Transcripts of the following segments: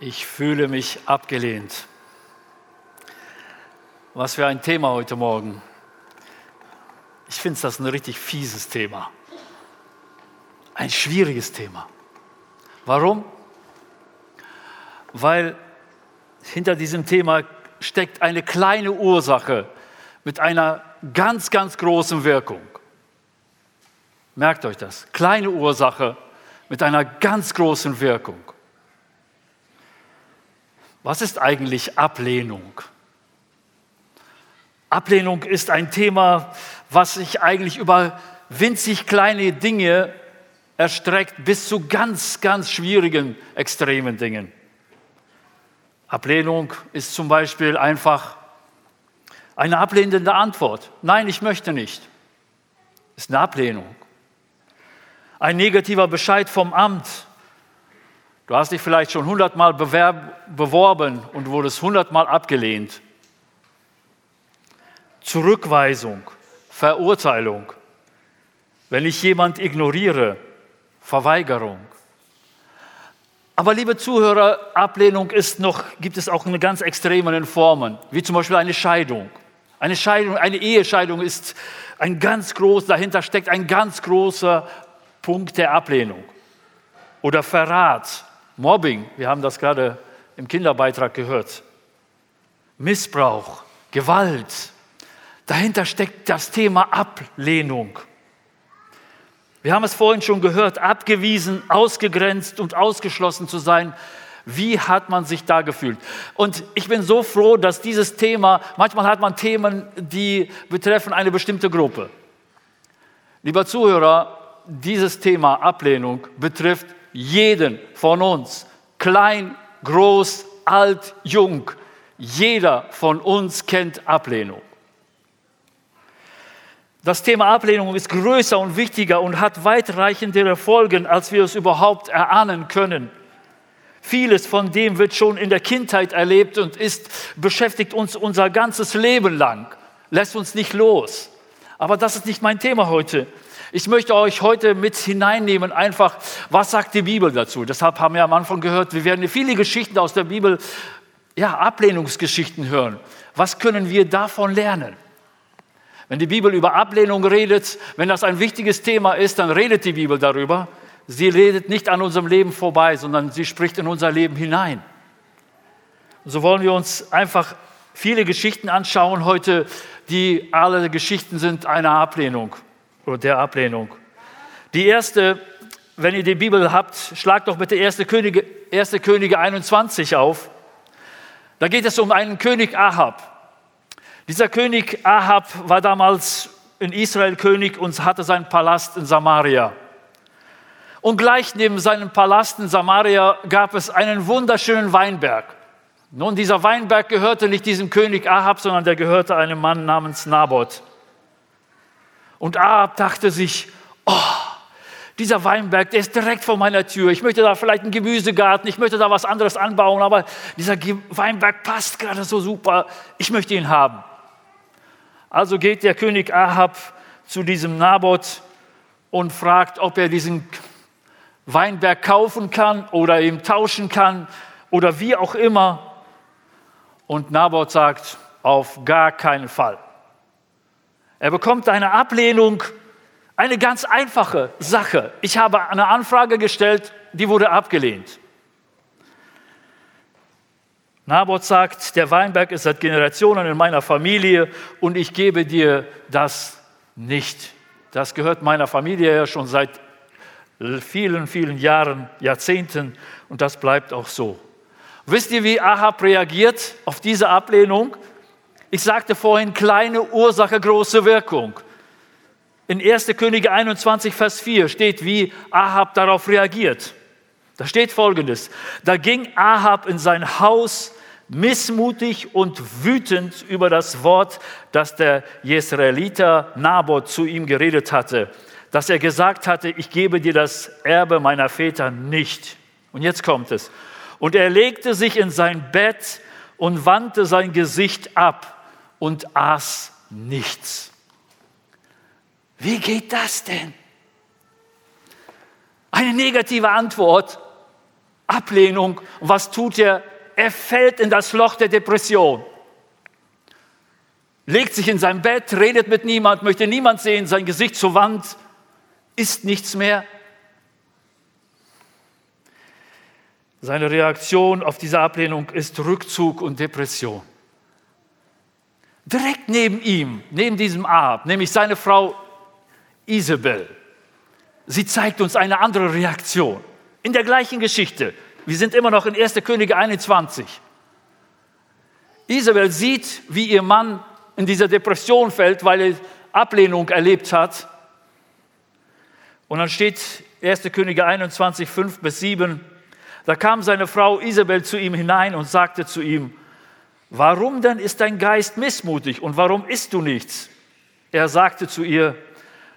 Ich fühle mich abgelehnt. Was für ein Thema heute Morgen. Ich finde das ein richtig fieses Thema. Ein schwieriges Thema. Warum? Weil hinter diesem Thema steckt eine kleine Ursache mit einer ganz, ganz großen Wirkung. Merkt euch das. Kleine Ursache mit einer ganz großen Wirkung. Was ist eigentlich Ablehnung? Ablehnung ist ein Thema, was sich eigentlich über winzig kleine Dinge erstreckt bis zu ganz, ganz schwierigen, extremen Dingen. Ablehnung ist zum Beispiel einfach eine ablehnende Antwort. Nein, ich möchte nicht. Ist eine Ablehnung. Ein negativer Bescheid vom Amt. Du hast dich vielleicht schon hundertmal beworben und wurdest hundertmal abgelehnt. Zurückweisung, Verurteilung. Wenn ich jemand ignoriere, Verweigerung. Aber liebe Zuhörer, Ablehnung ist noch, gibt es auch in ganz extremen Formen, wie zum Beispiel eine Scheidung. Eine Scheidung, eine Ehescheidung ist ein ganz groß, dahinter steckt ein ganz großer Punkt der Ablehnung. Oder Verrat, Mobbing, wir haben das gerade im Kinderbeitrag gehört. Missbrauch, Gewalt. Dahinter steckt das Thema Ablehnung. Wir haben es vorhin schon gehört, abgewiesen, ausgegrenzt und ausgeschlossen zu sein. Wie hat man sich da gefühlt? Und ich bin so froh, dass dieses Thema, manchmal hat man Themen, die betreffen eine bestimmte Gruppe. Lieber Zuhörer, dieses Thema Ablehnung betrifft jeden von uns. Klein, groß, alt, jung. Jeder von uns kennt Ablehnung. Das Thema Ablehnung ist größer und wichtiger und hat weitreichendere Folgen, als wir es überhaupt erahnen können. Vieles von dem wird schon in der Kindheit erlebt und ist, beschäftigt uns unser ganzes Leben lang, lässt uns nicht los. Aber das ist nicht mein Thema heute. Ich möchte euch heute mit hineinnehmen, einfach, was sagt die Bibel dazu? Deshalb haben wir am Anfang gehört, wir werden viele Geschichten aus der Bibel, ja, Ablehnungsgeschichten hören. Was können wir davon lernen? Wenn die Bibel über Ablehnung redet, wenn das ein wichtiges Thema ist, dann redet die Bibel darüber. Sie redet nicht an unserem Leben vorbei, sondern sie spricht in unser Leben hinein. so wollen wir uns einfach viele Geschichten anschauen heute, die alle Geschichten sind einer Ablehnung der Ablehnung. Die erste, wenn ihr die Bibel habt, schlagt doch bitte 1. Könige, 1. Könige 21 auf. Da geht es um einen König Ahab. Dieser König Ahab war damals in Israel König und hatte seinen Palast in Samaria. Und gleich neben seinem Palast in Samaria gab es einen wunderschönen Weinberg. Nun, dieser Weinberg gehörte nicht diesem König Ahab, sondern der gehörte einem Mann namens Naboth. Und Ahab dachte sich, oh, dieser Weinberg, der ist direkt vor meiner Tür. Ich möchte da vielleicht einen Gemüsegarten, ich möchte da was anderes anbauen, aber dieser Weinberg passt gerade so super. Ich möchte ihn haben. Also geht der König Ahab zu diesem Naboth und fragt, ob er diesen Weinberg kaufen kann oder ihm tauschen kann oder wie auch immer. Und Naboth sagt, auf gar keinen Fall. Er bekommt eine Ablehnung, eine ganz einfache Sache. Ich habe eine Anfrage gestellt, die wurde abgelehnt. Naboth sagt, der Weinberg ist seit Generationen in meiner Familie und ich gebe dir das nicht. Das gehört meiner Familie ja schon seit vielen, vielen Jahren, Jahrzehnten und das bleibt auch so. Wisst ihr, wie Ahab reagiert auf diese Ablehnung? Ich sagte vorhin, kleine Ursache, große Wirkung. In 1. Könige 21, Vers 4 steht, wie Ahab darauf reagiert. Da steht folgendes: Da ging Ahab in sein Haus missmutig und wütend über das Wort, das der Jesraeliter Naboth zu ihm geredet hatte, dass er gesagt hatte, ich gebe dir das Erbe meiner Väter nicht. Und jetzt kommt es. Und er legte sich in sein Bett und wandte sein Gesicht ab und aß nichts. Wie geht das denn? Eine negative Antwort Ablehnung. Und was tut er? Er fällt in das Loch der Depression. Legt sich in sein Bett, redet mit niemand, möchte niemand sehen, sein Gesicht zur Wand, isst nichts mehr. Seine Reaktion auf diese Ablehnung ist Rückzug und Depression. Direkt neben ihm, neben diesem Ahab, nämlich seine Frau Isabel. Sie zeigt uns eine andere Reaktion. In der gleichen Geschichte. Wir sind immer noch in 1. Könige 21. Isabel sieht, wie ihr Mann in dieser Depression fällt, weil er Ablehnung erlebt hat. Und dann steht 1. Könige 21, 5 bis 7. Da kam seine Frau Isabel zu ihm hinein und sagte zu ihm, warum denn ist dein Geist missmutig und warum isst du nichts? Er sagte zu ihr,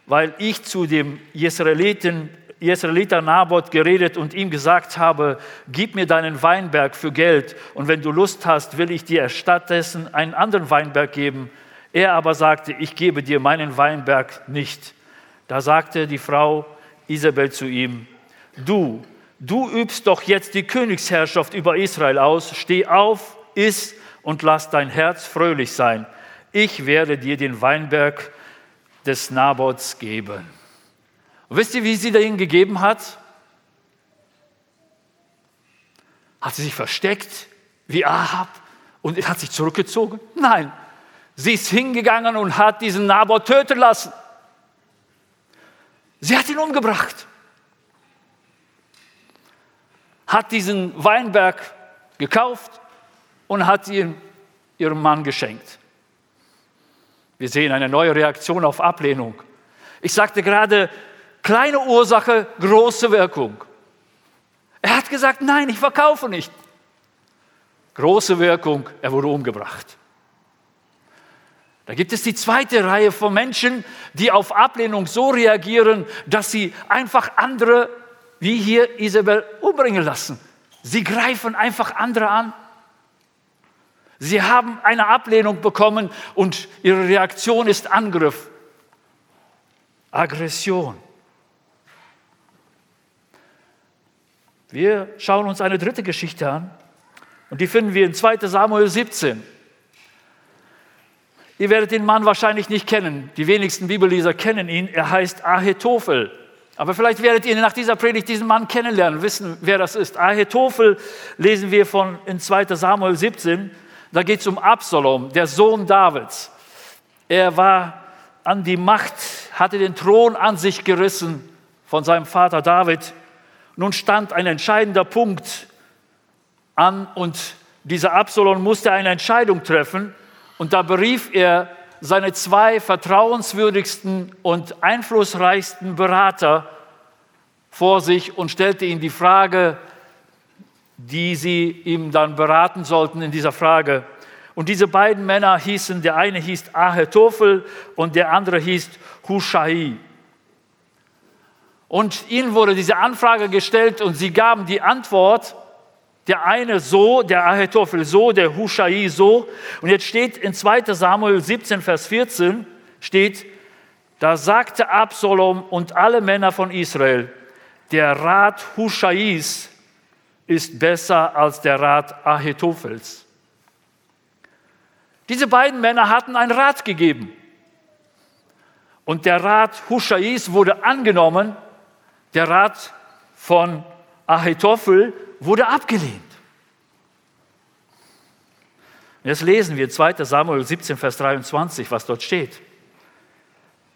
weil ich zu dem Jesraeliten, Jesraeliter Naboth geredet und ihm gesagt habe, gib mir deinen Weinberg für Geld und wenn du Lust hast, will ich dir stattdessen einen anderen Weinberg geben. Er aber sagte, ich gebe dir meinen Weinberg nicht. Da sagte die Frau Isabel zu ihm, du, du übst doch jetzt die Königsherrschaft über Israel aus, steh auf, iss und lass dein Herz fröhlich sein. Ich werde dir den Weinberg des Nabots geben. Und wisst ihr, wie sie ihn gegeben hat? Hat sie sich versteckt wie Ahab und hat sich zurückgezogen? Nein, sie ist hingegangen und hat diesen Nabot töten lassen. Sie hat ihn umgebracht hat diesen Weinberg gekauft und hat ihn ihrem Mann geschenkt. Wir sehen eine neue Reaktion auf Ablehnung. Ich sagte gerade, kleine Ursache, große Wirkung. Er hat gesagt, nein, ich verkaufe nicht. Große Wirkung, er wurde umgebracht. Da gibt es die zweite Reihe von Menschen, die auf Ablehnung so reagieren, dass sie einfach andere wie hier Isabel umbringen lassen. Sie greifen einfach andere an. Sie haben eine Ablehnung bekommen und ihre Reaktion ist Angriff, Aggression. Wir schauen uns eine dritte Geschichte an und die finden wir in 2 Samuel 17. Ihr werdet den Mann wahrscheinlich nicht kennen. Die wenigsten Bibelleser kennen ihn. Er heißt Ahitophel. Aber vielleicht werdet ihr nach dieser Predigt diesen Mann kennenlernen, wissen, wer das ist. Ahitophel lesen wir von in 2 Samuel 17. Da geht es um Absalom, der Sohn Davids. Er war an die Macht, hatte den Thron an sich gerissen von seinem Vater David. Nun stand ein entscheidender Punkt an und dieser Absalom musste eine Entscheidung treffen. Und da berief er seine zwei vertrauenswürdigsten und einflussreichsten Berater vor sich und stellte ihnen die Frage, die sie ihm dann beraten sollten in dieser Frage. Und diese beiden Männer hießen, der eine hieß Ahetophel und der andere hieß Hushai. Und ihnen wurde diese Anfrage gestellt und sie gaben die Antwort, der eine so, der Ahitophel so, der Hushai so. Und jetzt steht in 2 Samuel 17, Vers 14, steht, da sagte Absalom und alle Männer von Israel, der Rat Hushais ist besser als der Rat Ahitophels. Diese beiden Männer hatten einen Rat gegeben. Und der Rat Hushais wurde angenommen, der Rat von Ahitophel wurde abgelehnt. Jetzt lesen wir 2 Samuel 17, Vers 23, was dort steht.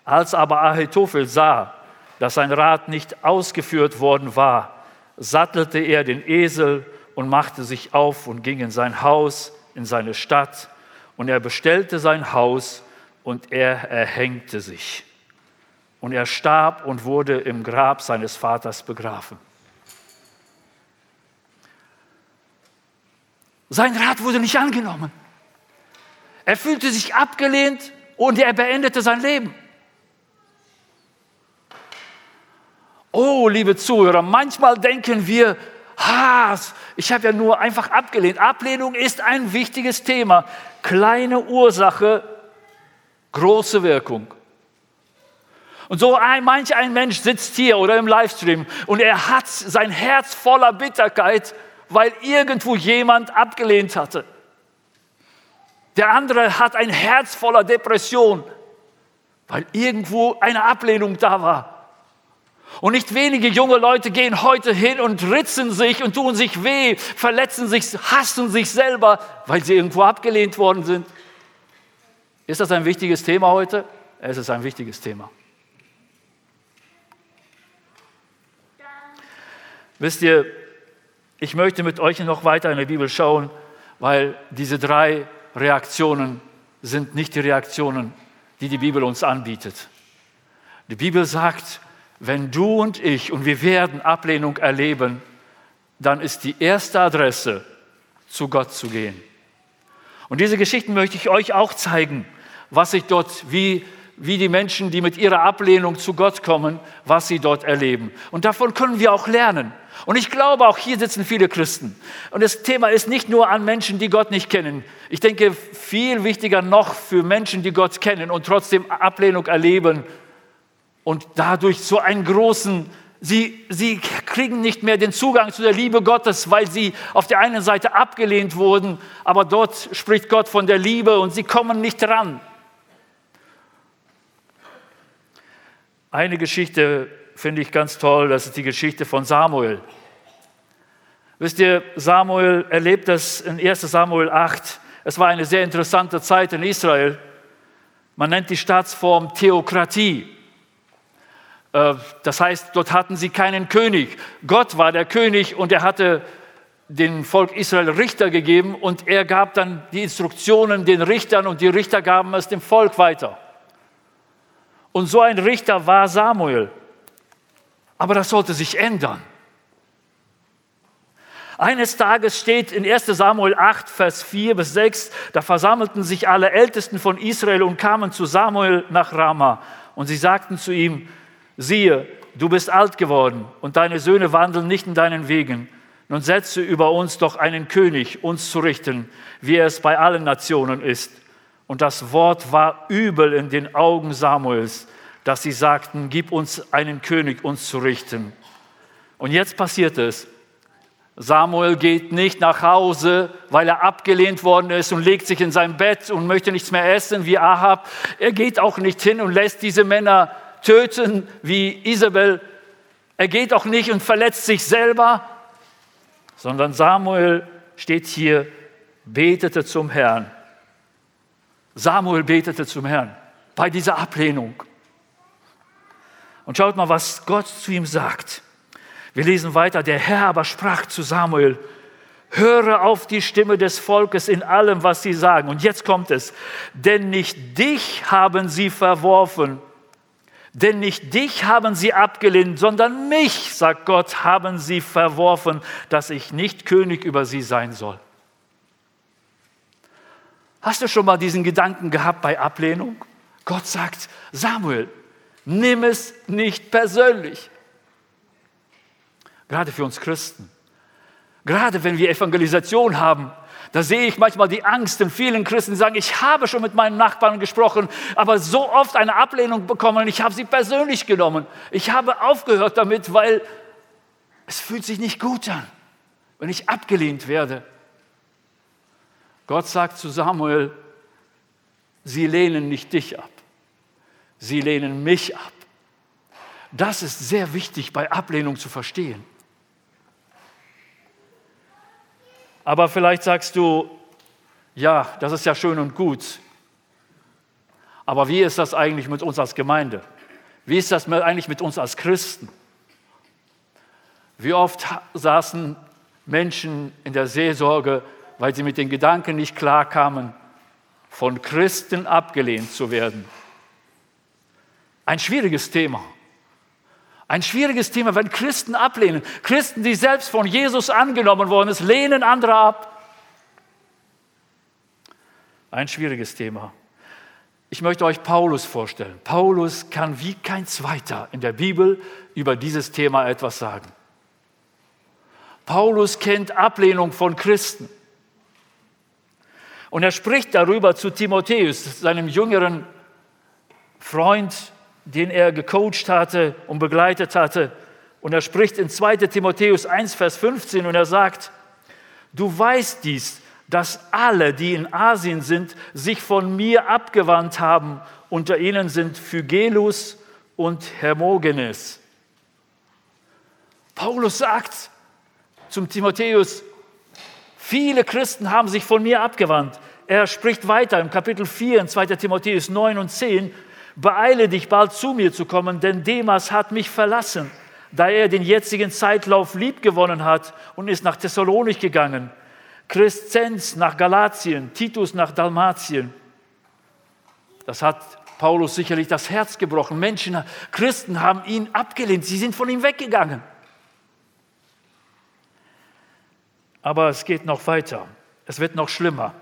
Als aber Ahitophel sah, dass sein Rat nicht ausgeführt worden war, sattelte er den Esel und machte sich auf und ging in sein Haus, in seine Stadt. Und er bestellte sein Haus und er erhängte sich. Und er starb und wurde im Grab seines Vaters begraben. Sein Rat wurde nicht angenommen. Er fühlte sich abgelehnt und er beendete sein Leben. Oh, liebe Zuhörer, manchmal denken wir, ha, ich habe ja nur einfach abgelehnt. Ablehnung ist ein wichtiges Thema. Kleine Ursache, große Wirkung. Und so ein, manch ein Mensch sitzt hier oder im Livestream und er hat sein Herz voller Bitterkeit, weil irgendwo jemand abgelehnt hatte. Der andere hat ein Herz voller Depression, weil irgendwo eine Ablehnung da war. Und nicht wenige junge Leute gehen heute hin und ritzen sich und tun sich weh, verletzen sich, hassen sich selber, weil sie irgendwo abgelehnt worden sind. Ist das ein wichtiges Thema heute? Es ist ein wichtiges Thema. Wisst ihr, ich möchte mit euch noch weiter in der Bibel schauen, weil diese drei Reaktionen sind nicht die Reaktionen, die die Bibel uns anbietet. Die Bibel sagt, wenn du und ich und wir werden Ablehnung erleben, dann ist die erste Adresse, zu Gott zu gehen. Und diese Geschichten möchte ich euch auch zeigen, was sich dort, wie, wie die Menschen, die mit ihrer Ablehnung zu Gott kommen, was sie dort erleben. Und davon können wir auch lernen. Und ich glaube, auch hier sitzen viele Christen. Und das Thema ist nicht nur an Menschen, die Gott nicht kennen. Ich denke, viel wichtiger noch für Menschen, die Gott kennen und trotzdem Ablehnung erleben und dadurch so einen großen, sie, sie kriegen nicht mehr den Zugang zu der Liebe Gottes, weil sie auf der einen Seite abgelehnt wurden, aber dort spricht Gott von der Liebe und sie kommen nicht ran. Eine Geschichte finde ich ganz toll, das ist die Geschichte von Samuel. Wisst ihr, Samuel erlebt das in 1 Samuel 8. Es war eine sehr interessante Zeit in Israel. Man nennt die Staatsform Theokratie. Äh, das heißt, dort hatten sie keinen König. Gott war der König und er hatte dem Volk Israel Richter gegeben und er gab dann die Instruktionen den Richtern und die Richter gaben es dem Volk weiter. Und so ein Richter war Samuel. Aber das sollte sich ändern. Eines Tages steht in 1 Samuel 8, Vers 4 bis 6, da versammelten sich alle Ältesten von Israel und kamen zu Samuel nach Rama. Und sie sagten zu ihm, siehe, du bist alt geworden und deine Söhne wandeln nicht in deinen Wegen. Nun setze über uns doch einen König, uns zu richten, wie es bei allen Nationen ist. Und das Wort war übel in den Augen Samuels dass sie sagten, gib uns einen König, uns zu richten. Und jetzt passiert es. Samuel geht nicht nach Hause, weil er abgelehnt worden ist und legt sich in sein Bett und möchte nichts mehr essen wie Ahab. Er geht auch nicht hin und lässt diese Männer töten wie Isabel. Er geht auch nicht und verletzt sich selber, sondern Samuel steht hier, betete zum Herrn. Samuel betete zum Herrn bei dieser Ablehnung. Und schaut mal, was Gott zu ihm sagt. Wir lesen weiter. Der Herr aber sprach zu Samuel, höre auf die Stimme des Volkes in allem, was sie sagen. Und jetzt kommt es. Denn nicht dich haben sie verworfen, denn nicht dich haben sie abgelehnt, sondern mich, sagt Gott, haben sie verworfen, dass ich nicht König über sie sein soll. Hast du schon mal diesen Gedanken gehabt bei Ablehnung? Gott sagt, Samuel, Nimm es nicht persönlich. Gerade für uns Christen. Gerade wenn wir Evangelisation haben, da sehe ich manchmal die Angst in vielen Christen, die sagen, ich habe schon mit meinen Nachbarn gesprochen, aber so oft eine Ablehnung bekommen, ich habe sie persönlich genommen. Ich habe aufgehört damit, weil es fühlt sich nicht gut an, wenn ich abgelehnt werde. Gott sagt zu Samuel, sie lehnen nicht dich ab. Sie lehnen mich ab. Das ist sehr wichtig bei Ablehnung zu verstehen. Aber vielleicht sagst du, ja, das ist ja schön und gut. Aber wie ist das eigentlich mit uns als Gemeinde? Wie ist das eigentlich mit uns als Christen? Wie oft saßen Menschen in der Seelsorge, weil sie mit den Gedanken nicht klarkamen, von Christen abgelehnt zu werden. Ein schwieriges Thema. Ein schwieriges Thema, wenn Christen ablehnen. Christen, die selbst von Jesus angenommen worden sind, lehnen andere ab. Ein schwieriges Thema. Ich möchte euch Paulus vorstellen. Paulus kann wie kein zweiter in der Bibel über dieses Thema etwas sagen. Paulus kennt Ablehnung von Christen. Und er spricht darüber zu Timotheus, seinem jüngeren Freund, den er gecoacht hatte und begleitet hatte. Und er spricht in 2 Timotheus 1, Vers 15 und er sagt, du weißt dies, dass alle, die in Asien sind, sich von mir abgewandt haben. Unter ihnen sind Phygelus und Hermogenes. Paulus sagt zum Timotheus, viele Christen haben sich von mir abgewandt. Er spricht weiter im Kapitel 4 in 2 Timotheus 9 und 10, beeile dich bald zu mir zu kommen, denn Demas hat mich verlassen, da er den jetzigen Zeitlauf liebgewonnen hat und ist nach Thessalonik gegangen. Crescenz nach Galatien, Titus nach Dalmatien. Das hat Paulus sicherlich das Herz gebrochen. Menschen, Christen haben ihn abgelehnt, sie sind von ihm weggegangen. Aber es geht noch weiter, es wird noch schlimmer.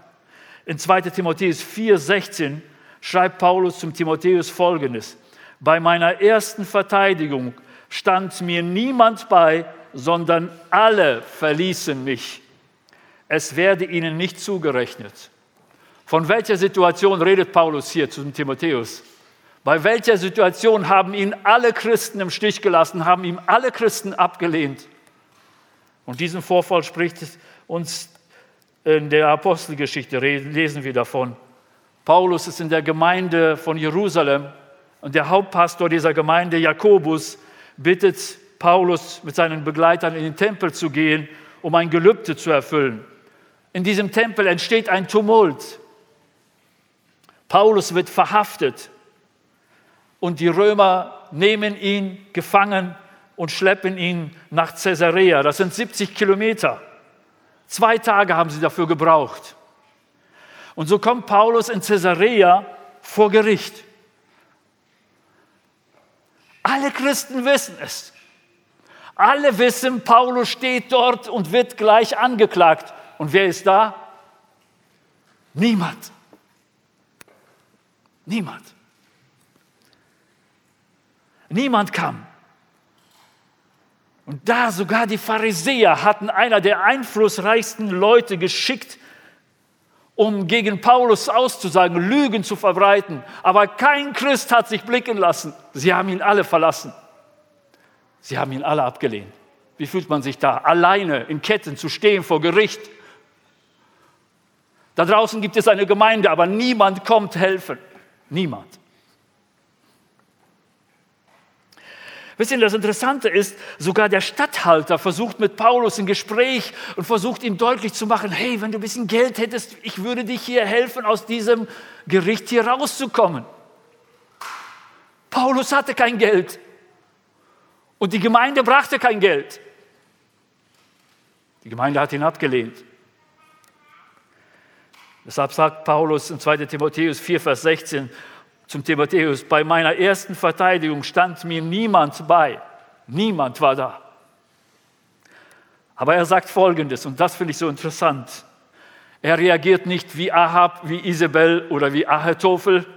In 2 Timotheus 4,16 schreibt Paulus zum Timotheus folgendes: Bei meiner ersten Verteidigung stand mir niemand bei, sondern alle verließen mich. Es werde ihnen nicht zugerechnet. Von welcher Situation redet Paulus hier zu Timotheus? Bei welcher Situation haben ihn alle Christen im Stich gelassen, haben ihm alle Christen abgelehnt? Und diesen Vorfall spricht uns in der Apostelgeschichte, lesen wir davon. Paulus ist in der Gemeinde von Jerusalem und der Hauptpastor dieser Gemeinde, Jakobus, bittet Paulus mit seinen Begleitern in den Tempel zu gehen, um ein Gelübde zu erfüllen. In diesem Tempel entsteht ein Tumult. Paulus wird verhaftet und die Römer nehmen ihn gefangen und schleppen ihn nach Caesarea. Das sind 70 Kilometer. Zwei Tage haben sie dafür gebraucht. Und so kommt Paulus in Caesarea vor Gericht. Alle Christen wissen es. Alle wissen, Paulus steht dort und wird gleich angeklagt. Und wer ist da? Niemand. Niemand. Niemand kam. Und da sogar die Pharisäer hatten einer der einflussreichsten Leute geschickt, um gegen Paulus auszusagen, Lügen zu verbreiten. Aber kein Christ hat sich blicken lassen. Sie haben ihn alle verlassen. Sie haben ihn alle abgelehnt. Wie fühlt man sich da? Alleine in Ketten zu stehen vor Gericht. Da draußen gibt es eine Gemeinde, aber niemand kommt helfen. Niemand. Wisst ihr, das Interessante ist, sogar der Statthalter versucht mit Paulus ein Gespräch und versucht ihm deutlich zu machen, hey, wenn du ein bisschen Geld hättest, ich würde dich hier helfen, aus diesem Gericht hier rauszukommen. Paulus hatte kein Geld und die Gemeinde brachte kein Geld. Die Gemeinde hat ihn abgelehnt. Deshalb sagt Paulus in 2 Timotheus 4, Vers 16, zum Timotheus, bei meiner ersten Verteidigung stand mir niemand bei. Niemand war da. Aber er sagt Folgendes, und das finde ich so interessant. Er reagiert nicht wie Ahab, wie Isabel oder wie Ahetophel.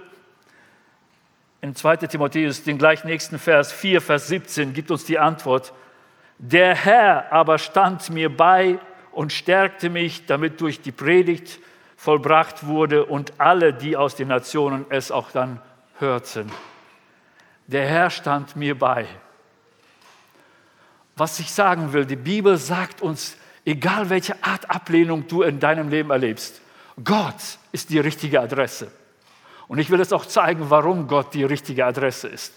In 2 Timotheus, den gleich nächsten Vers 4, Vers 17, gibt uns die Antwort. Der Herr aber stand mir bei und stärkte mich, damit durch die Predigt vollbracht wurde und alle, die aus den Nationen es auch dann hörten. Der Herr stand mir bei. Was ich sagen will, die Bibel sagt uns, egal welche Art Ablehnung du in deinem Leben erlebst, Gott ist die richtige Adresse. Und ich will es auch zeigen, warum Gott die richtige Adresse ist.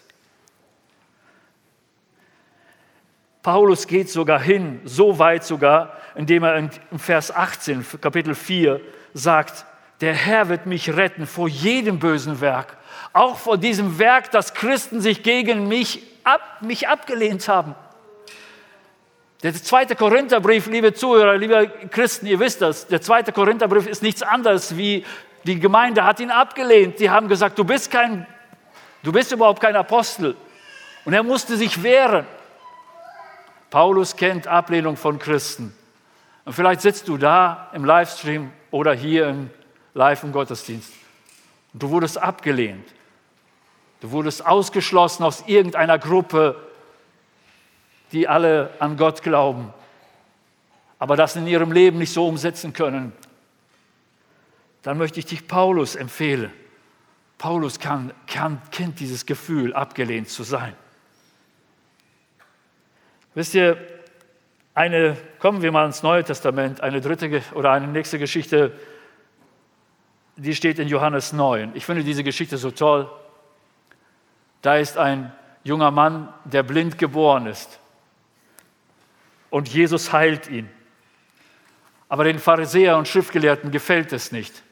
Paulus geht sogar hin, so weit sogar, indem er in Vers 18, Kapitel 4, sagt, der Herr wird mich retten vor jedem bösen Werk, auch vor diesem Werk, dass Christen sich gegen mich, ab, mich abgelehnt haben. Der zweite Korintherbrief, liebe Zuhörer, liebe Christen, ihr wisst das, der zweite Korintherbrief ist nichts anderes wie die Gemeinde hat ihn abgelehnt. Die haben gesagt, du bist kein, du bist überhaupt kein Apostel. Und er musste sich wehren. Paulus kennt Ablehnung von Christen. Und vielleicht sitzt du da im Livestream oder hier im Live im Gottesdienst. Und du wurdest abgelehnt. Du wurdest ausgeschlossen aus irgendeiner Gruppe, die alle an Gott glauben, aber das in ihrem Leben nicht so umsetzen können. Dann möchte ich dich Paulus empfehlen. Paulus kann, kann, kennt dieses Gefühl, abgelehnt zu sein. Wisst ihr, eine, kommen wir mal ins Neue Testament, eine dritte oder eine nächste Geschichte, die steht in Johannes 9. Ich finde diese Geschichte so toll. Da ist ein junger Mann, der blind geboren ist. Und Jesus heilt ihn. Aber den Pharisäer und Schriftgelehrten gefällt es nicht.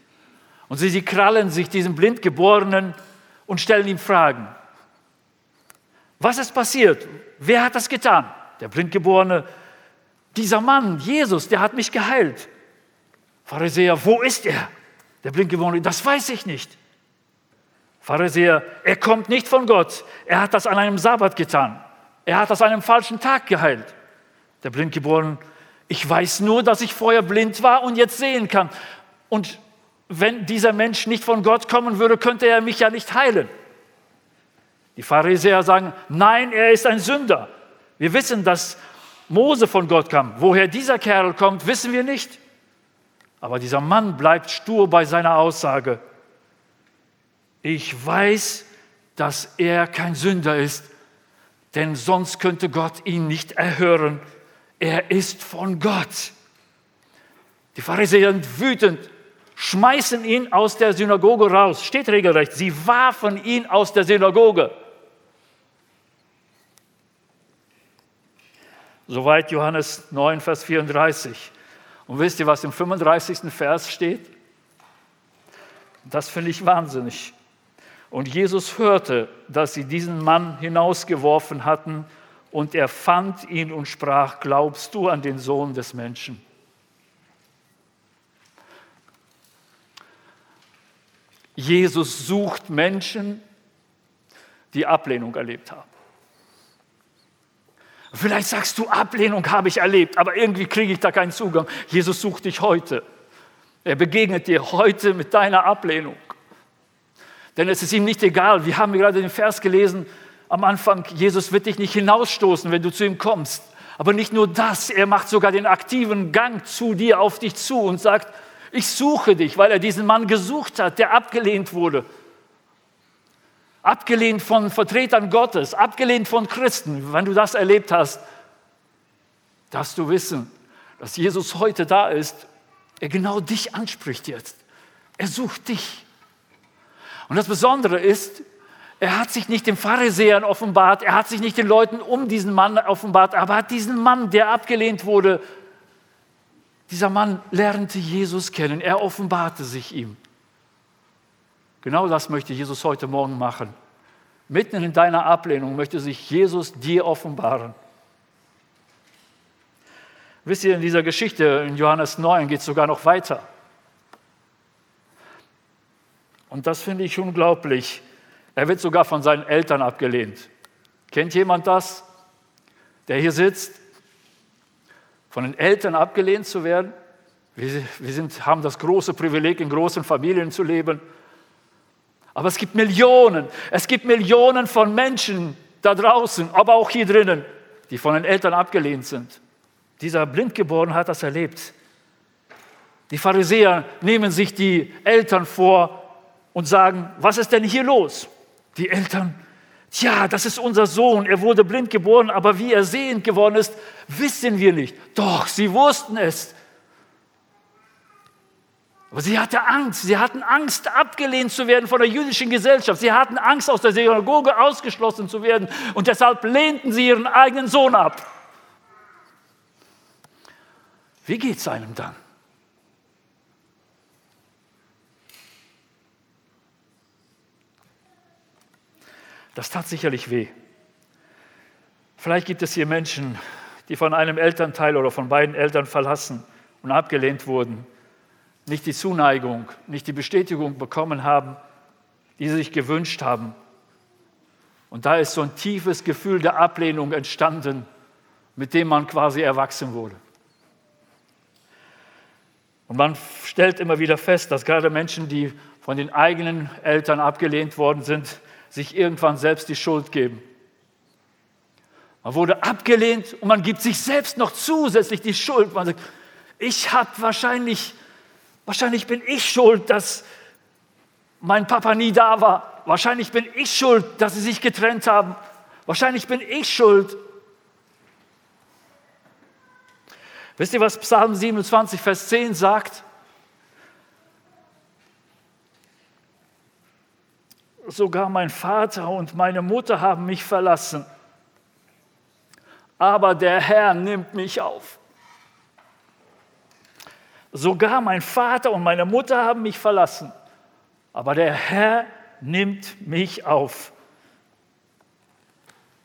Und sie, sie krallen sich diesem Blindgeborenen und stellen ihm Fragen. Was ist passiert? Wer hat das getan? Der Blindgeborene, dieser Mann, Jesus, der hat mich geheilt. Pharisäer, wo ist er? Der Blindgeborene, das weiß ich nicht. Pharisäer, er kommt nicht von Gott. Er hat das an einem Sabbat getan. Er hat das an einem falschen Tag geheilt. Der Blindgeborene, ich weiß nur, dass ich vorher blind war und jetzt sehen kann. Und wenn dieser Mensch nicht von Gott kommen würde, könnte er mich ja nicht heilen. Die Pharisäer sagen, nein, er ist ein Sünder. Wir wissen, dass Mose von Gott kam. Woher dieser Kerl kommt, wissen wir nicht. Aber dieser Mann bleibt stur bei seiner Aussage. Ich weiß, dass er kein Sünder ist, denn sonst könnte Gott ihn nicht erhören. Er ist von Gott. Die Pharisäer sind wütend schmeißen ihn aus der Synagoge raus. Steht regelrecht, sie warfen ihn aus der Synagoge. Soweit Johannes 9, Vers 34. Und wisst ihr, was im 35. Vers steht? Das finde ich wahnsinnig. Und Jesus hörte, dass sie diesen Mann hinausgeworfen hatten, und er fand ihn und sprach, glaubst du an den Sohn des Menschen? Jesus sucht Menschen, die Ablehnung erlebt haben. Vielleicht sagst du, Ablehnung habe ich erlebt, aber irgendwie kriege ich da keinen Zugang. Jesus sucht dich heute. Er begegnet dir heute mit deiner Ablehnung. Denn es ist ihm nicht egal. Wir haben gerade den Vers gelesen am Anfang, Jesus wird dich nicht hinausstoßen, wenn du zu ihm kommst. Aber nicht nur das, er macht sogar den aktiven Gang zu dir, auf dich zu und sagt, ich suche dich, weil er diesen Mann gesucht hat, der abgelehnt wurde. Abgelehnt von Vertretern Gottes, abgelehnt von Christen. Wenn du das erlebt hast, darfst du wissen, dass Jesus heute da ist. Er genau dich anspricht jetzt. Er sucht dich. Und das Besondere ist, er hat sich nicht den Pharisäern offenbart, er hat sich nicht den Leuten um diesen Mann offenbart, aber hat diesen Mann, der abgelehnt wurde, dieser Mann lernte Jesus kennen, er offenbarte sich ihm. Genau das möchte Jesus heute Morgen machen. Mitten in deiner Ablehnung möchte sich Jesus dir offenbaren. Wisst ihr, in dieser Geschichte in Johannes 9 geht es sogar noch weiter. Und das finde ich unglaublich. Er wird sogar von seinen Eltern abgelehnt. Kennt jemand das? Der hier sitzt, von den Eltern abgelehnt zu werden. Wir, wir sind, haben das große Privileg, in großen Familien zu leben. Aber es gibt Millionen, es gibt Millionen von Menschen da draußen, aber auch hier drinnen, die von den Eltern abgelehnt sind. Dieser Blindgeborene hat das erlebt. Die Pharisäer nehmen sich die Eltern vor und sagen, was ist denn hier los? Die Eltern Tja, das ist unser Sohn, er wurde blind geboren, aber wie er sehend geworden ist, wissen wir nicht. Doch, sie wussten es. Aber sie hatte Angst, sie hatten Angst, abgelehnt zu werden von der jüdischen Gesellschaft. Sie hatten Angst, aus der Synagoge ausgeschlossen zu werden und deshalb lehnten sie ihren eigenen Sohn ab. Wie geht es einem dann? Das tat sicherlich weh. Vielleicht gibt es hier Menschen, die von einem Elternteil oder von beiden Eltern verlassen und abgelehnt wurden, nicht die Zuneigung, nicht die Bestätigung bekommen haben, die sie sich gewünscht haben. Und da ist so ein tiefes Gefühl der Ablehnung entstanden, mit dem man quasi erwachsen wurde. Und man stellt immer wieder fest, dass gerade Menschen, die von den eigenen Eltern abgelehnt worden sind, sich irgendwann selbst die Schuld geben. Man wurde abgelehnt und man gibt sich selbst noch zusätzlich die Schuld. Man sagt, ich habe wahrscheinlich, wahrscheinlich bin ich schuld, dass, mein Papa nie da war. Wahrscheinlich bin ich schuld, dass sie sich getrennt haben. Wahrscheinlich bin ich schuld. Wisst ihr, was Psalm 27, Vers 10 sagt? Sogar mein Vater und meine Mutter haben mich verlassen, aber der Herr nimmt mich auf. Sogar mein Vater und meine Mutter haben mich verlassen, aber der Herr nimmt mich auf.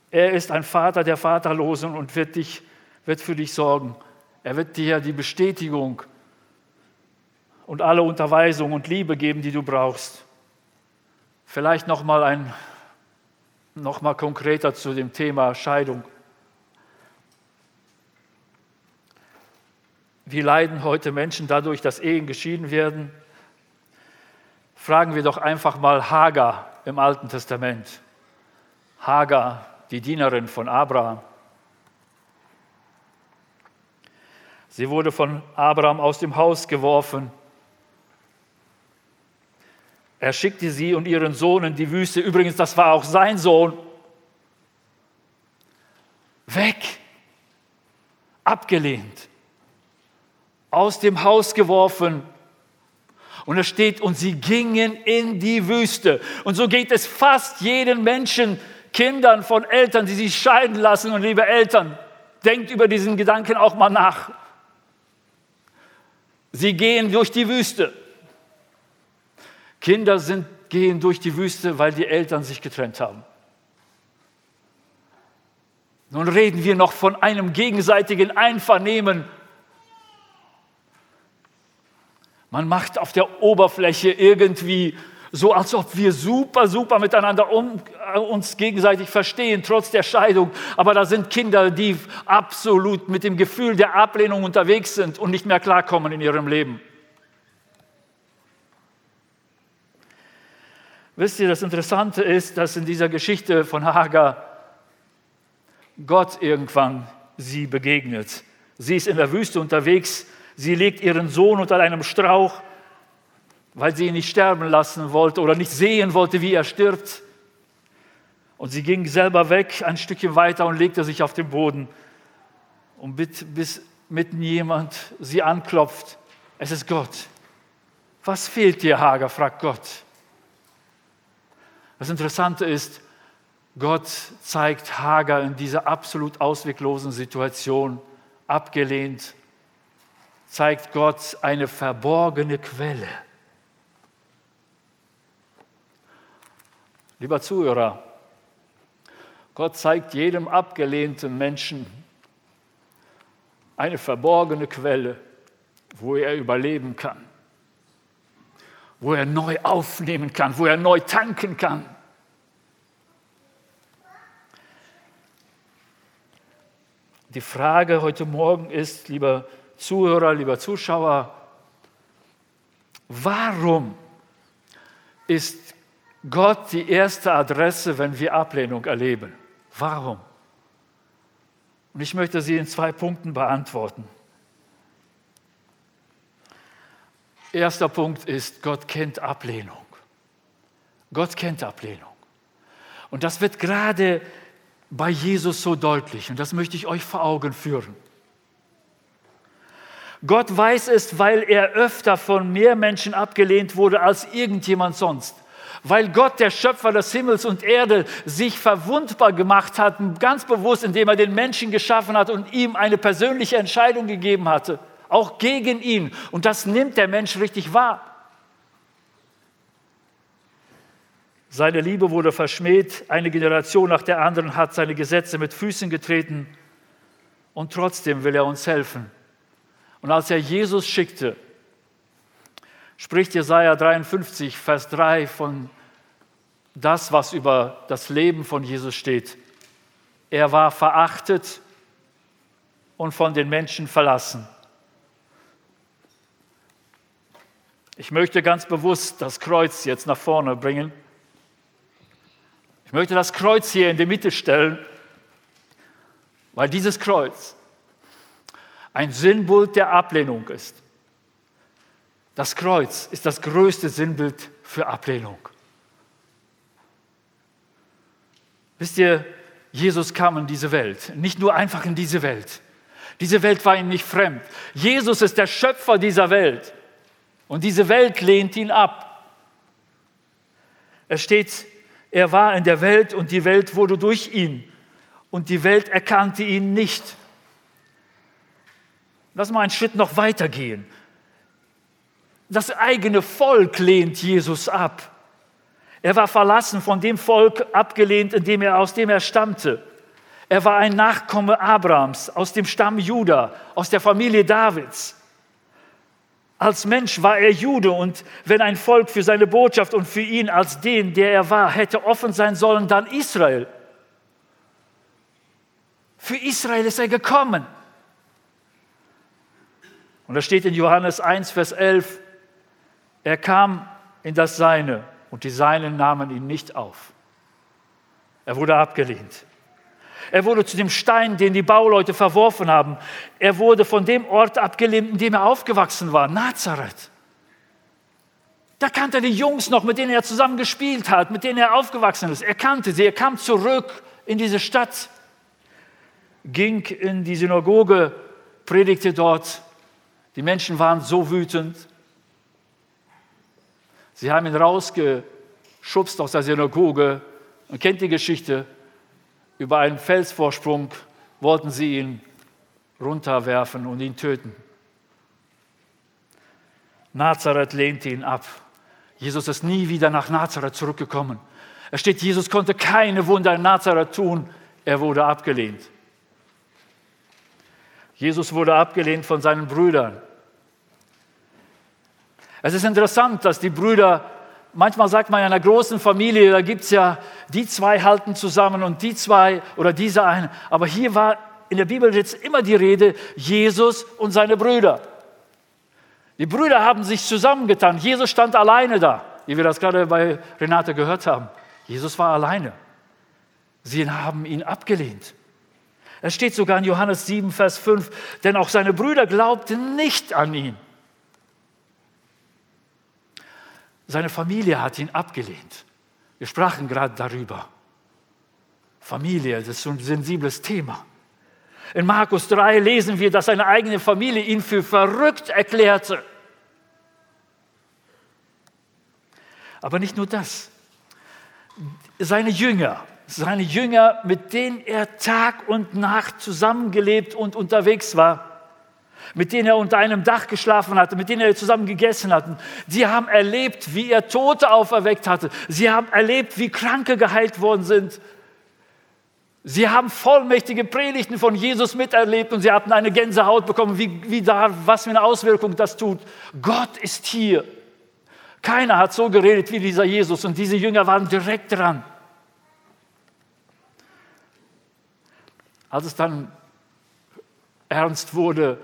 Er ist ein Vater der Vaterlosen und wird, dich, wird für dich sorgen. Er wird dir die Bestätigung und alle Unterweisung und Liebe geben, die du brauchst. Vielleicht noch mal ein noch mal konkreter zu dem Thema Scheidung. Wie leiden heute Menschen dadurch, dass Ehen geschieden werden? Fragen wir doch einfach mal Hagar im Alten Testament. Hagar, die Dienerin von Abraham. Sie wurde von Abraham aus dem Haus geworfen er schickte sie und ihren Sohn in die Wüste. Übrigens, das war auch sein Sohn. Weg. Abgelehnt. Aus dem Haus geworfen. Und es steht, und sie gingen in die Wüste. Und so geht es fast jeden Menschen, Kindern von Eltern, die sich scheiden lassen. Und liebe Eltern, denkt über diesen Gedanken auch mal nach. Sie gehen durch die Wüste. Kinder sind, gehen durch die Wüste, weil die Eltern sich getrennt haben. Nun reden wir noch von einem gegenseitigen Einvernehmen. Man macht auf der Oberfläche irgendwie so, als ob wir super, super miteinander um, äh, uns gegenseitig verstehen, trotz der Scheidung. Aber da sind Kinder, die absolut mit dem Gefühl der Ablehnung unterwegs sind und nicht mehr klarkommen in ihrem Leben. Wisst ihr, das Interessante ist, dass in dieser Geschichte von Hagar Gott irgendwann sie begegnet. Sie ist in der Wüste unterwegs, sie legt ihren Sohn unter einem Strauch, weil sie ihn nicht sterben lassen wollte oder nicht sehen wollte, wie er stirbt. Und sie ging selber weg, ein Stückchen weiter und legte sich auf den Boden. Und bis mitten jemand sie anklopft, es ist Gott. Was fehlt dir, Hager? fragt Gott. Das Interessante ist, Gott zeigt Hagar in dieser absolut ausweglosen Situation, abgelehnt, zeigt Gott eine verborgene Quelle. Lieber Zuhörer, Gott zeigt jedem abgelehnten Menschen eine verborgene Quelle, wo er überleben kann, wo er neu aufnehmen kann, wo er neu tanken kann. Die Frage heute Morgen ist, lieber Zuhörer, lieber Zuschauer, warum ist Gott die erste Adresse, wenn wir Ablehnung erleben? Warum? Und ich möchte sie in zwei Punkten beantworten. Erster Punkt ist, Gott kennt Ablehnung. Gott kennt Ablehnung. Und das wird gerade bei Jesus so deutlich und das möchte ich euch vor Augen führen. Gott weiß es, weil er öfter von mehr Menschen abgelehnt wurde als irgendjemand sonst. Weil Gott, der Schöpfer des Himmels und Erde, sich verwundbar gemacht hat, ganz bewusst, indem er den Menschen geschaffen hat und ihm eine persönliche Entscheidung gegeben hatte, auch gegen ihn. Und das nimmt der Mensch richtig wahr. Seine Liebe wurde verschmäht, eine Generation nach der anderen hat seine Gesetze mit Füßen getreten und trotzdem will er uns helfen. Und als er Jesus schickte, spricht Jesaja 53, Vers 3 von das, was über das Leben von Jesus steht. Er war verachtet und von den Menschen verlassen. Ich möchte ganz bewusst das Kreuz jetzt nach vorne bringen. Ich möchte das Kreuz hier in die Mitte stellen, weil dieses Kreuz ein Sinnbild der Ablehnung ist. Das Kreuz ist das größte Sinnbild für Ablehnung. Wisst ihr, Jesus kam in diese Welt, nicht nur einfach in diese Welt. Diese Welt war ihm nicht fremd. Jesus ist der Schöpfer dieser Welt. Und diese Welt lehnt ihn ab. Es steht, er war in der Welt und die Welt wurde durch ihn. Und die Welt erkannte ihn nicht. Lass mal einen Schritt noch weiter gehen. Das eigene Volk lehnt Jesus ab. Er war verlassen von dem Volk, abgelehnt, in dem er, aus dem er stammte. Er war ein Nachkomme Abrahams aus dem Stamm Juda, aus der Familie Davids. Als Mensch war er Jude und wenn ein Volk für seine Botschaft und für ihn als den, der er war, hätte offen sein sollen, dann Israel. Für Israel ist er gekommen. Und da steht in Johannes 1, Vers 11, er kam in das Seine und die Seinen nahmen ihn nicht auf. Er wurde abgelehnt. Er wurde zu dem Stein, den die Bauleute verworfen haben. Er wurde von dem Ort abgelehnt, in dem er aufgewachsen war, Nazareth. Da kannte er die Jungs noch, mit denen er zusammen gespielt hat, mit denen er aufgewachsen ist. Er kannte sie. Er kam zurück in diese Stadt, ging in die Synagoge, predigte dort. Die Menschen waren so wütend. Sie haben ihn rausgeschubst aus der Synagoge. Man kennt die Geschichte. Über einen Felsvorsprung wollten sie ihn runterwerfen und ihn töten. Nazareth lehnte ihn ab. Jesus ist nie wieder nach Nazareth zurückgekommen. Es steht, Jesus konnte keine Wunder in Nazareth tun. Er wurde abgelehnt. Jesus wurde abgelehnt von seinen Brüdern. Es ist interessant, dass die Brüder, manchmal sagt man in einer großen Familie, da gibt es ja, die zwei halten zusammen und die zwei oder diese eine. Aber hier war in der Bibel jetzt immer die Rede, Jesus und seine Brüder. Die Brüder haben sich zusammengetan. Jesus stand alleine da, wie wir das gerade bei Renate gehört haben. Jesus war alleine. Sie haben ihn abgelehnt. Es steht sogar in Johannes 7, Vers 5, denn auch seine Brüder glaubten nicht an ihn. Seine Familie hat ihn abgelehnt. Wir sprachen gerade darüber. Familie, das ist ein sensibles Thema. In Markus 3 lesen wir, dass seine eigene Familie ihn für verrückt erklärte. Aber nicht nur das. Seine Jünger, seine Jünger, mit denen er Tag und Nacht zusammengelebt und unterwegs war, mit denen er unter einem Dach geschlafen hatte, mit denen er zusammen gegessen hatte. Sie haben erlebt, wie er Tote auferweckt hatte. Sie haben erlebt, wie Kranke geheilt worden sind. Sie haben vollmächtige Predigten von Jesus miterlebt und sie hatten eine Gänsehaut bekommen, wie, wie da, was für eine Auswirkung das tut. Gott ist hier. Keiner hat so geredet wie dieser Jesus und diese Jünger waren direkt dran. Als es dann ernst wurde,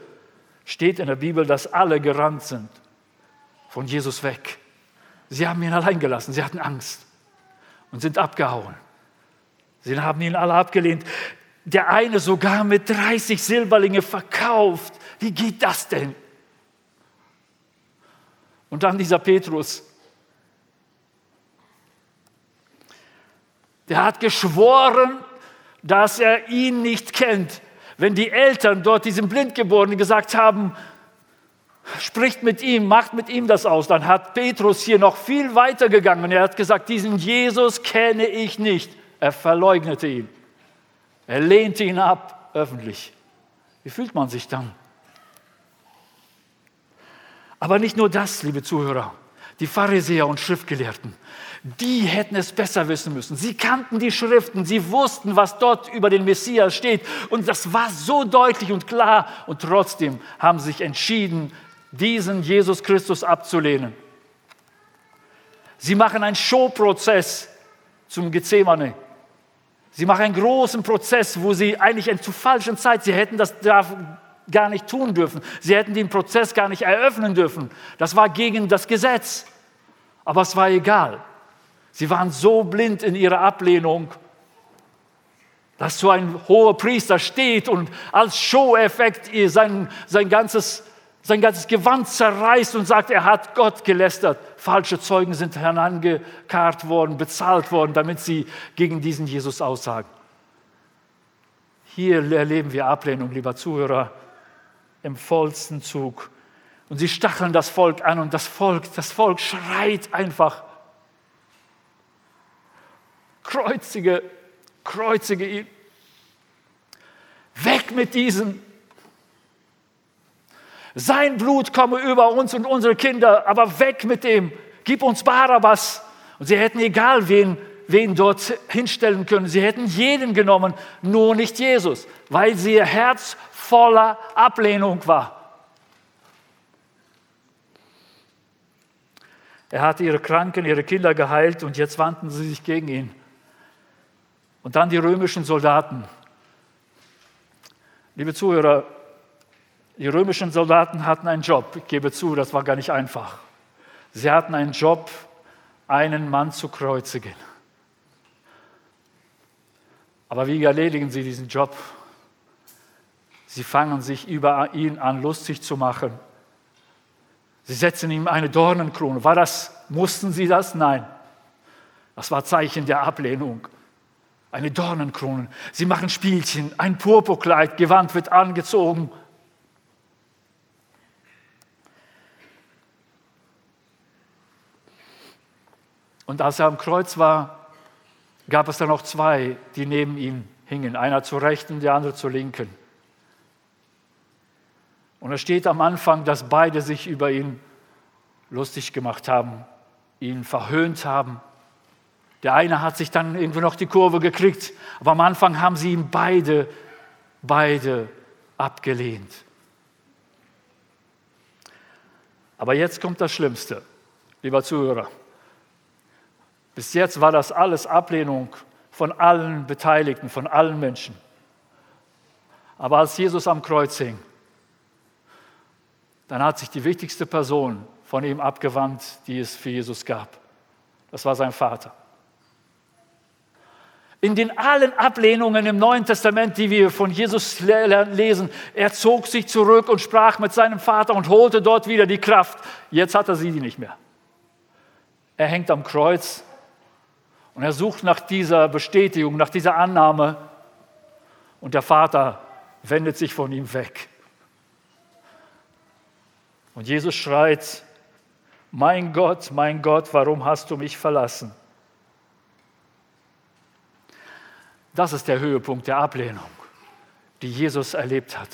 steht in der Bibel, dass alle gerannt sind von Jesus weg. Sie haben ihn allein gelassen, sie hatten Angst und sind abgehauen. Sie haben ihn alle abgelehnt. Der eine sogar mit 30 Silberlinge verkauft. Wie geht das denn? Und dann dieser Petrus. Der hat geschworen, dass er ihn nicht kennt wenn die Eltern dort diesem Blindgeborenen gesagt haben, spricht mit ihm, macht mit ihm das aus, dann hat Petrus hier noch viel weiter gegangen. Er hat gesagt, diesen Jesus kenne ich nicht. Er verleugnete ihn. Er lehnte ihn ab öffentlich. Wie fühlt man sich dann? Aber nicht nur das, liebe Zuhörer. Die Pharisäer und Schriftgelehrten, die hätten es besser wissen müssen. Sie kannten die Schriften, sie wussten, was dort über den Messias steht. Und das war so deutlich und klar. Und trotzdem haben sie sich entschieden, diesen Jesus Christus abzulehnen. Sie machen einen Showprozess zum Gethsemane. Sie machen einen großen Prozess, wo sie eigentlich zu falschen Zeit, sie hätten das gar nicht tun dürfen. Sie hätten den Prozess gar nicht eröffnen dürfen. Das war gegen das Gesetz. Aber es war egal. Sie waren so blind in ihrer Ablehnung, dass so ein hoher Priester steht und als Show-Effekt sein, sein ganzes, sein ganzes Gewand zerreißt und sagt, er hat Gott gelästert. Falsche Zeugen sind herangekarrt worden, bezahlt worden, damit sie gegen diesen Jesus aussagen. Hier erleben wir Ablehnung, lieber Zuhörer, im vollsten Zug. Und sie stacheln das Volk an und das Volk, das Volk schreit einfach. Kreuzige, kreuzige ihn. Weg mit diesem. Sein Blut komme über uns und unsere Kinder, aber weg mit dem. Gib uns Barabbas. Und sie hätten egal wen, wen dort hinstellen können. Sie hätten jeden genommen, nur nicht Jesus, weil sie ihr Herz voller Ablehnung war. Er hatte ihre Kranken, ihre Kinder geheilt und jetzt wandten sie sich gegen ihn. Und dann die römischen Soldaten. Liebe Zuhörer, die römischen Soldaten hatten einen Job. Ich gebe zu, das war gar nicht einfach. Sie hatten einen Job, einen Mann zu kreuzigen. Aber wie erledigen sie diesen Job? Sie fangen sich über ihn an, lustig zu machen. Sie setzen ihm eine Dornenkrone. War das, mussten sie das? Nein. Das war Zeichen der Ablehnung. Eine Dornenkrone. Sie machen Spielchen, ein Purpurkleid, Gewand wird angezogen. Und als er am Kreuz war, gab es dann noch zwei, die neben ihm hingen. Einer zur rechten, der andere zur linken. Und es steht am Anfang, dass beide sich über ihn lustig gemacht haben, ihn verhöhnt haben. Der eine hat sich dann irgendwie noch die Kurve gekriegt, aber am Anfang haben sie ihn beide, beide abgelehnt. Aber jetzt kommt das Schlimmste, lieber Zuhörer. Bis jetzt war das alles Ablehnung von allen Beteiligten, von allen Menschen. Aber als Jesus am Kreuz hing, dann hat sich die wichtigste Person von ihm abgewandt, die es für Jesus gab. Das war sein Vater. In den allen Ablehnungen im Neuen Testament, die wir von Jesus lesen, er zog sich zurück und sprach mit seinem Vater und holte dort wieder die Kraft. Jetzt hat er sie nicht mehr. Er hängt am Kreuz und er sucht nach dieser Bestätigung, nach dieser Annahme und der Vater wendet sich von ihm weg. Und Jesus schreit, mein Gott, mein Gott, warum hast du mich verlassen? Das ist der Höhepunkt der Ablehnung, die Jesus erlebt hat.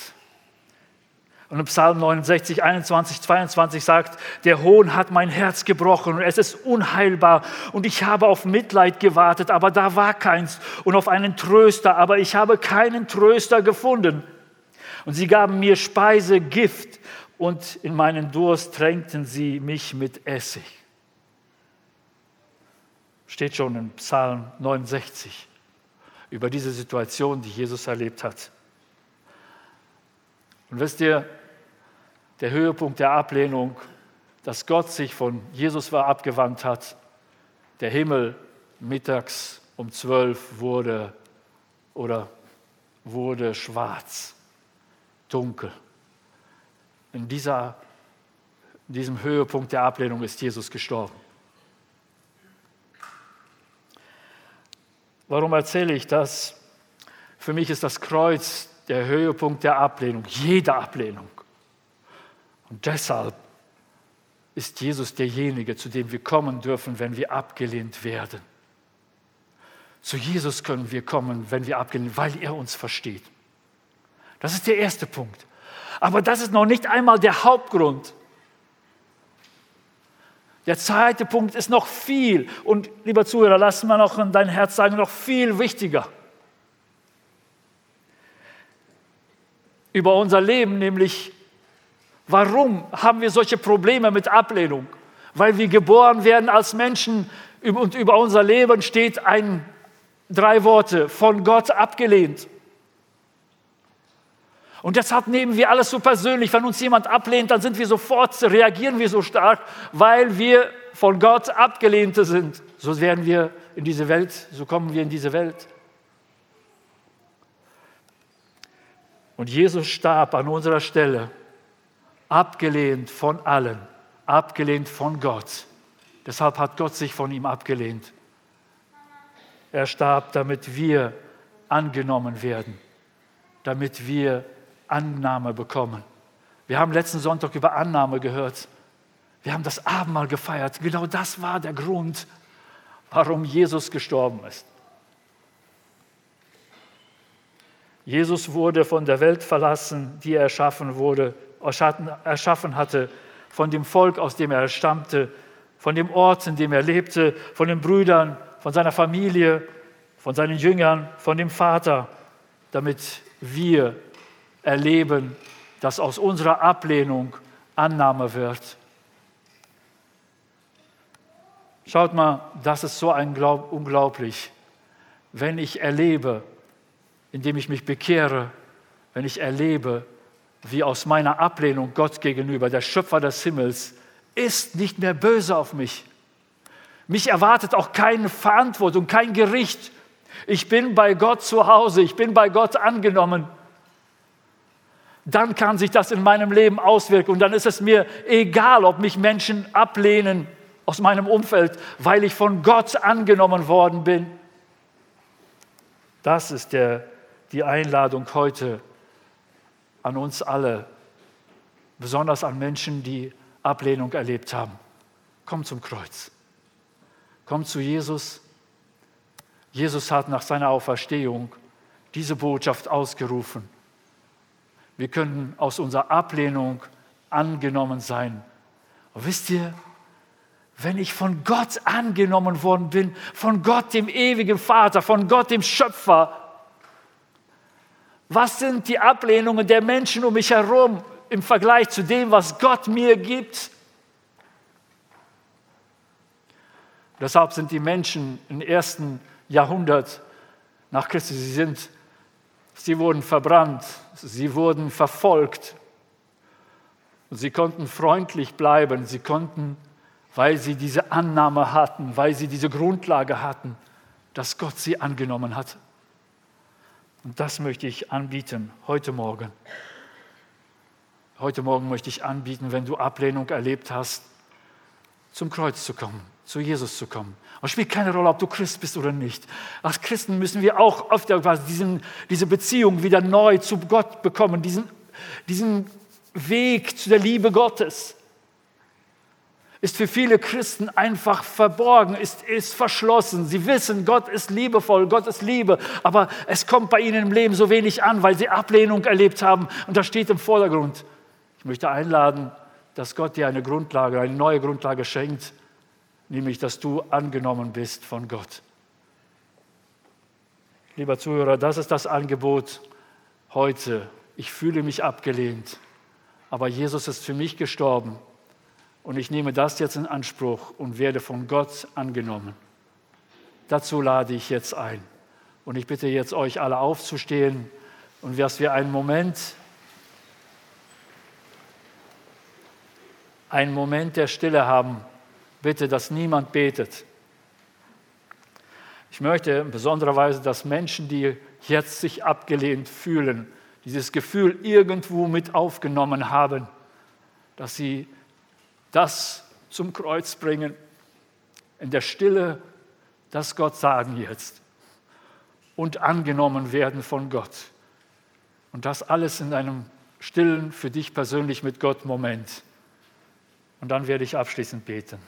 Und im Psalm 69, 21, 22 sagt, der Hohn hat mein Herz gebrochen und es ist unheilbar und ich habe auf Mitleid gewartet, aber da war keins und auf einen Tröster, aber ich habe keinen Tröster gefunden. Und sie gaben mir Speise, Gift und in meinen Durst tränkten sie mich mit Essig. Steht schon in Psalm 69 über diese Situation, die Jesus erlebt hat. Und wisst ihr, der Höhepunkt der Ablehnung, dass Gott sich von Jesus war abgewandt hat, der Himmel mittags um zwölf wurde oder wurde schwarz, dunkel. In, dieser, in diesem Höhepunkt der Ablehnung ist Jesus gestorben. Warum erzähle ich das? Für mich ist das Kreuz der Höhepunkt der Ablehnung, jeder Ablehnung. Und deshalb ist Jesus derjenige, zu dem wir kommen dürfen, wenn wir abgelehnt werden. Zu Jesus können wir kommen, wenn wir abgelehnt werden, weil er uns versteht. Das ist der erste Punkt. Aber das ist noch nicht einmal der Hauptgrund. Der zweite Punkt ist noch viel, und lieber Zuhörer, lass mal noch in dein Herz sagen, noch viel wichtiger. Über unser Leben, nämlich, warum haben wir solche Probleme mit Ablehnung? Weil wir geboren werden als Menschen und über unser Leben steht ein, drei Worte, von Gott abgelehnt. Und deshalb nehmen wir alles so persönlich. Wenn uns jemand ablehnt, dann sind wir sofort, reagieren wir so stark, weil wir von Gott abgelehnte sind. So werden wir in diese Welt, so kommen wir in diese Welt. Und Jesus starb an unserer Stelle, abgelehnt von allen, abgelehnt von Gott. Deshalb hat Gott sich von ihm abgelehnt. Er starb, damit wir angenommen werden, damit wir Annahme bekommen. Wir haben letzten Sonntag über Annahme gehört. Wir haben das Abendmahl gefeiert. Genau das war der Grund, warum Jesus gestorben ist. Jesus wurde von der Welt verlassen, die er erschaffen wurde, erschaffen hatte, von dem Volk, aus dem er stammte, von dem Ort, in dem er lebte, von den Brüdern, von seiner Familie, von seinen Jüngern, von dem Vater, damit wir erleben, dass aus unserer Ablehnung Annahme wird. Schaut mal, das ist so ein Glaub, unglaublich. Wenn ich erlebe, indem ich mich bekehre, wenn ich erlebe, wie aus meiner Ablehnung Gott gegenüber, der Schöpfer des Himmels, ist nicht mehr böse auf mich. Mich erwartet auch keine Verantwortung, kein Gericht. Ich bin bei Gott zu Hause, ich bin bei Gott angenommen. Dann kann sich das in meinem Leben auswirken und dann ist es mir egal, ob mich Menschen ablehnen aus meinem Umfeld, weil ich von Gott angenommen worden bin. Das ist der die Einladung heute an uns alle, besonders an Menschen, die Ablehnung erlebt haben. Komm zum Kreuz. Komm zu Jesus. Jesus hat nach seiner Auferstehung diese Botschaft ausgerufen. Wir können aus unserer Ablehnung angenommen sein. Und wisst ihr, wenn ich von Gott angenommen worden bin, von Gott dem ewigen Vater, von Gott dem Schöpfer, was sind die Ablehnungen der Menschen um mich herum im Vergleich zu dem, was Gott mir gibt? Deshalb sind die Menschen im ersten Jahrhundert nach Christus, sie, sind, sie wurden verbrannt, sie wurden verfolgt. Und sie konnten freundlich bleiben, sie konnten, weil sie diese Annahme hatten, weil sie diese Grundlage hatten, dass Gott sie angenommen hat. Und das möchte ich anbieten heute Morgen. Heute Morgen möchte ich anbieten, wenn du Ablehnung erlebt hast, zum Kreuz zu kommen, zu Jesus zu kommen. es spielt keine Rolle, ob du Christ bist oder nicht. Als Christen müssen wir auch öfter diesen, diese Beziehung wieder neu zu Gott bekommen, diesen, diesen Weg zu der Liebe Gottes ist für viele Christen einfach verborgen, ist, ist verschlossen. Sie wissen, Gott ist liebevoll, Gott ist Liebe, aber es kommt bei ihnen im Leben so wenig an, weil sie Ablehnung erlebt haben und das steht im Vordergrund. Ich möchte einladen, dass Gott dir eine Grundlage, eine neue Grundlage schenkt, nämlich dass du angenommen bist von Gott. Lieber Zuhörer, das ist das Angebot heute. Ich fühle mich abgelehnt, aber Jesus ist für mich gestorben und ich nehme das jetzt in Anspruch und werde von Gott angenommen. Dazu lade ich jetzt ein. Und ich bitte jetzt euch alle aufzustehen und dass wir einen Moment, einen Moment der Stille haben. Bitte, dass niemand betet. Ich möchte in besonderer Weise, dass Menschen, die jetzt sich abgelehnt fühlen, dieses Gefühl irgendwo mit aufgenommen haben, dass sie das zum Kreuz bringen, in der Stille das Gott sagen jetzt und angenommen werden von Gott. Und das alles in einem stillen, für dich persönlich mit Gott Moment. Und dann werde ich abschließend beten.